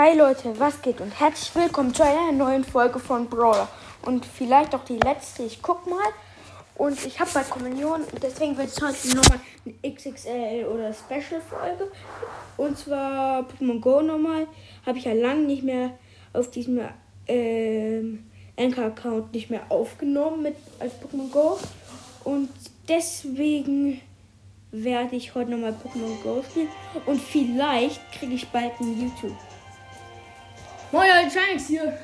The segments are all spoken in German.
Hi Leute, was geht und herzlich willkommen zu einer neuen Folge von Brawler. Und vielleicht auch die letzte, ich guck mal. Und ich habe bald Kommunion deswegen wird es heute nochmal eine XXL oder Special-Folge. Und zwar Pokémon Go nochmal. Habe ich ja lange nicht mehr auf diesem ähm, Anchor-Account nicht mehr aufgenommen mit als Pokémon Go. Und deswegen werde ich heute nochmal Pokémon Go spielen. Und vielleicht kriege ich bald ein YouTube. Moin, Leute, Shanks hier.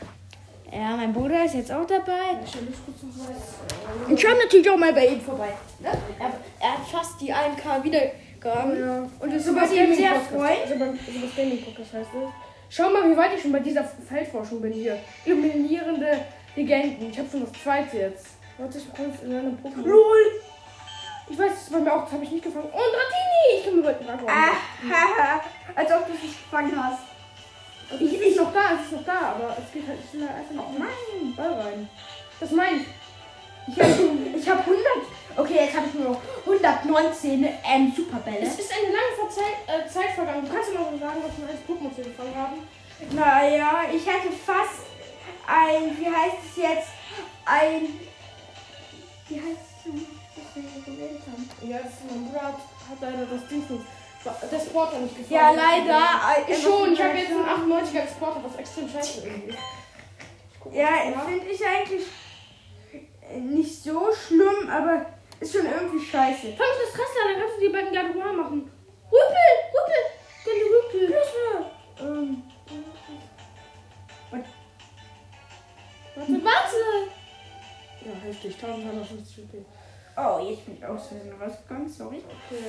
Ja, mein Bruder ist jetzt auch dabei. Ich stell mich kurz noch was. Und schau natürlich auch mal bei ihm vorbei. Ne? Er, er hat fast die 1K Wiedergaben. Ja. Und das ist ihn sehr. Also das. Schau mal, wie weit ich schon bei dieser Feldforschung bin hier. Illuminierende Legenden. Ich habe schon das zweite jetzt. Warte, ich es in einem Pokémon. LOL! Ich weiß, das bei mir auch, das habe ich nicht gefangen. Und Ratini! Ich kann mir bald einen Dragon. Als ob du es nicht gefangen hast. Ich, es noch da, es ist noch da, aber es geht halt, ich will halt einfach noch Nein! Ball rein. Das meine ich. Ich habe Ich habe 100. Okay, jetzt habe ich nur noch 119 ähm, Superbälle. Es ist eine lange Verzei äh, Zeit vergangen. Du kannst mir mal so sagen, was wir als Pokémon gefangen haben. Naja, ich hätte fast ein. Wie heißt es jetzt? Ein. Wie heißt es? was wir gewählt haben? Ja, das ist mein Bruder hat, hat leider das Ding nicht. Das Porter nicht gefangen. Ja, leider. äh, Ich schon, ich habe jetzt einen 98er Exporter, was extrem scheiße irgendwie ist. Ich Ja, ich finde ich eigentlich äh, nicht so schlimm, aber ist schon irgendwie scheiße. Fang das Kessler, dann kannst du die beiden mal machen. Rüppel, Rüppel, die Rüppel. Ähm, Warte, warte. Ja, heftig, 1350 Rüppel. oh, jetzt bin ich aus Versehen rausgegangen, sorry. Okay,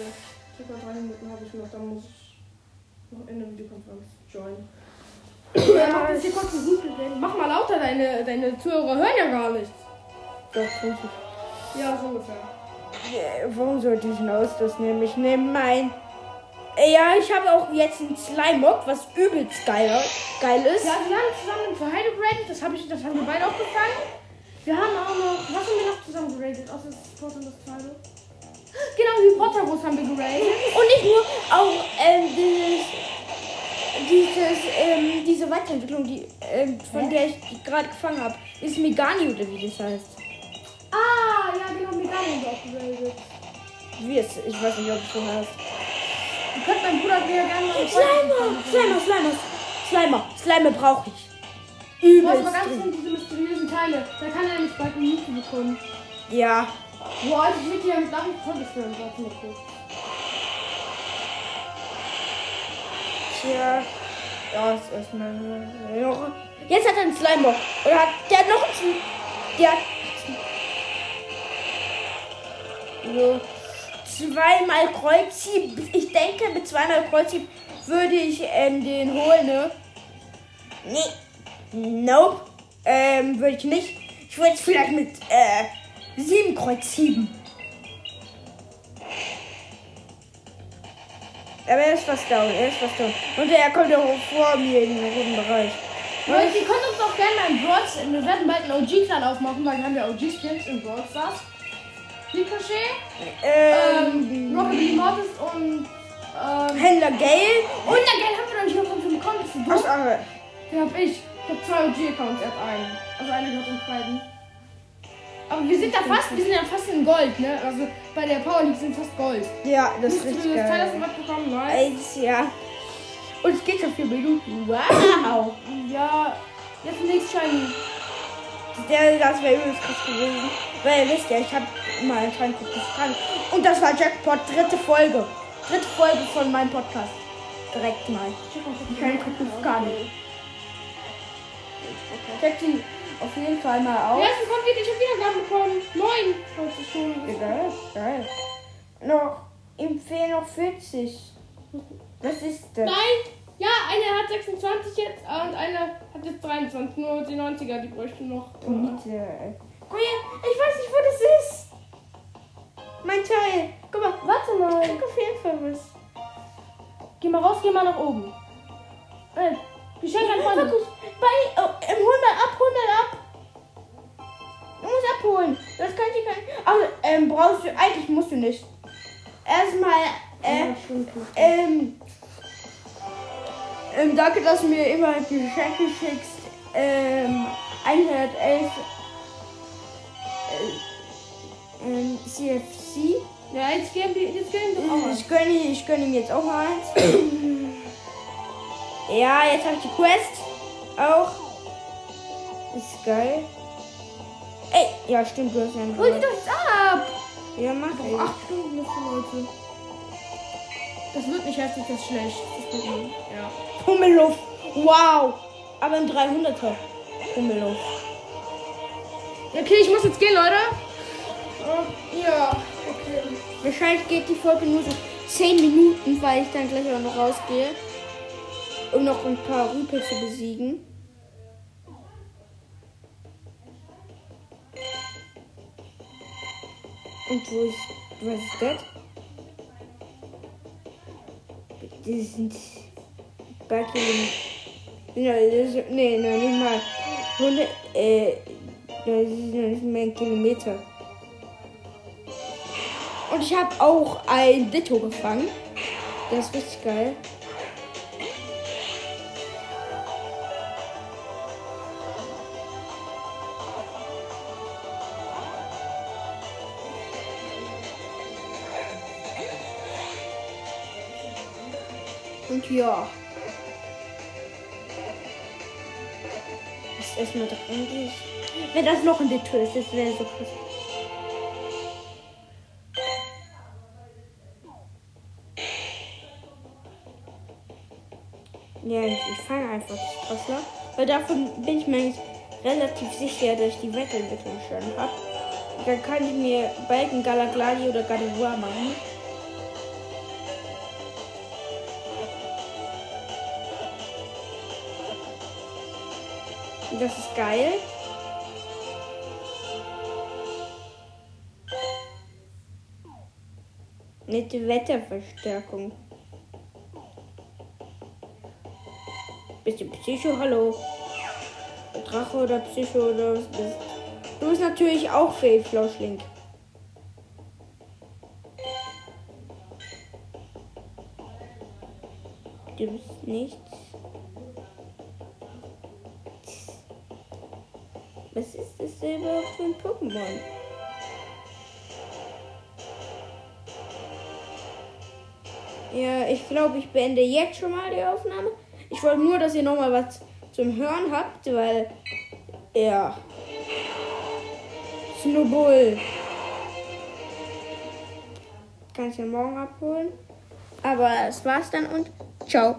circa drei Minuten habe ich noch, dann muss ich noch in der Videokonferenz joinen. Ja, mach das hier kurz ein Rüppel. Mach mal lauter, deine, deine Zuhörer hören ja gar nichts. Doch, ich. Ja, so ungefähr. Warum sollte ich einen Ausdruck nehmen? Ich nehme mein. Äh, Ja, ich habe auch jetzt einen Slime-Mob, was übelst geil, geil ist. Ja, wir haben zusammen geradet, das, hab ich, das haben wir beide auch gefangen. Wir haben auch noch, was haben wir noch zusammen geradet, außer das Sport und das zweite? Genau, die Potterbus haben wir geradet. Und nicht nur, auch ähm, dieses, dieses, ähm, diese Weiterentwicklung, die, ähm, von der ich gerade gefangen habe, ist Megani oder wie das heißt. Ah, ja, genau, Megan haben wir auch geradet. Wie es, ich weiß nicht, ob es so heißt. Ihr könnt meinen Bruder mir gerne mal Slimer, Slimer, Slimer, Slimer, Slimer brauche ich. Du hast Übelst mal ganz drin. diese mysteriösen Teile. Da kann er nicht bald ein YouTube bekommen. Ja, Boah, ich will dir mit Nachricht vorgestellt. Warte mal kurz. tja. Ja, ist erstmal. noch- Jetzt hat er einen Slimer. Oder hat der noch einen. Der hat. So. Zweimal Kreuzhieb. Ich denke, mit zweimal Kreuzhieb würde ich ähm, den holen, ne? Nee. Nope. Ähm, würde ich nicht. Ich würde es vielleicht mit äh, sieben Kreuzhieben. Aber er ist fast down, er ist fast down. Und er kommt auch vor mir in den roten Bereich. Leute, ihr könnt uns auch gerne einen Brawl Wir werden bald einen OG-Clan aufmachen, weil wir haben ja OG-Skins in Brawl Stars. Ricochet, Ähm, ähm, Rocket Lee Mortis und ähm, Händler Gale. und der Geld haben wir noch nicht mal. Bist du Ach, dumm? aber, Den hab ich. Ich hab zwei OG-Accounts, er hat einen. Also einer gehört uns beiden. Aber wir sind da fast, wir sind ja fast in Gold, ne? Also bei der Power League sind fast Gold. ja, das ist du richtig du was bekommen? Nein. Eins, ja. Und es geht schon vier Minuten. Wow. Ja, jetzt nichts shiny. Der, das wäre übelst krass gewesen. Weil ihr wisst ja, ich habe immer anscheinend gutes Krank. Und das war Jackpot, dritte Folge. Dritte Folge von meinem Podcast. Direkt mal. Ich kann gucken, gar nicht. Die auf jeden Fall mal Der aus. erste kommt wieder, ich hab Wiedergaben bekommen. Neun. Das ist schon. Ja, geil, geil. Noch, ihm fehlen noch 40. Was ist das? Nein! Ja, eine hat 26 jetzt und eine hat jetzt 23. Nur die 90er, die bräuchte noch. Miete. Guck hier, ich weiß nicht, wo das ist. Mein Teil. Guck mal, Warte mal. guck auf jeden Fall was. Geh mal raus, geh mal nach oben. Ähm, brauchst du, eigentlich musst du nicht. Erstmal, äh, ähm, Ähm, danke, dass du mir immer Geschenke schickst. Ähm, 111 äh, ähm, CFC. Ja, jetzt geben die, jetzt geben die auch. Ich gönne, ich gönne ihm jetzt auch mal eins. ja, jetzt habe ich die Quest auch. Ist geil. Ey, ja stimmt, du hast ja einen Hol die doch jetzt ab! Ja, mach ich. acht Stunden jetzt Leute. Das wird nicht heftig, das ist schlecht. Das wird nicht. Ja. Pummeluff. Wow. Aber ein 300er. Pummeluff. Okay, ich muss jetzt gehen, Leute. Oh, ja, okay. Wahrscheinlich geht die Folge nur so 10 Minuten, weil ich dann gleich auch noch rausgehe. Um noch ein paar Rüpel zu besiegen. Und wo ist. Was ist das? Das sind. Backe. Ja, das ist, nee, noch nicht mal. 100. Äh. Das ist noch nicht mehr ein Kilometer. Und ich habe auch ein Ditto gefangen. Das ist richtig geil. Und ja. Ist erstmal doch endlich. Wenn das noch ein Ditto ist, das wäre so krass. Ja, ich, ich fange einfach das Passler. Weil davon bin ich mir eigentlich relativ sicher, dass ich die Wettentwicklung schon habe. Dann kann ich mir Balken, Galagladi oder Gardevoir machen. Das ist geil. Nette Wetterverstärkung. Du Psycho? Hallo. Drache oder Psycho oder was bist du? bist natürlich auch Fee, Flauschling. Du bist nichts. Was ist das denn für ein Pokémon? Ja, ich glaube, ich beende jetzt schon mal die Aufnahme. Ich wollte nur, dass ihr noch mal was zum Hören habt, weil ja. Snowball. Kann ich ja morgen abholen. Aber es war's dann und ciao.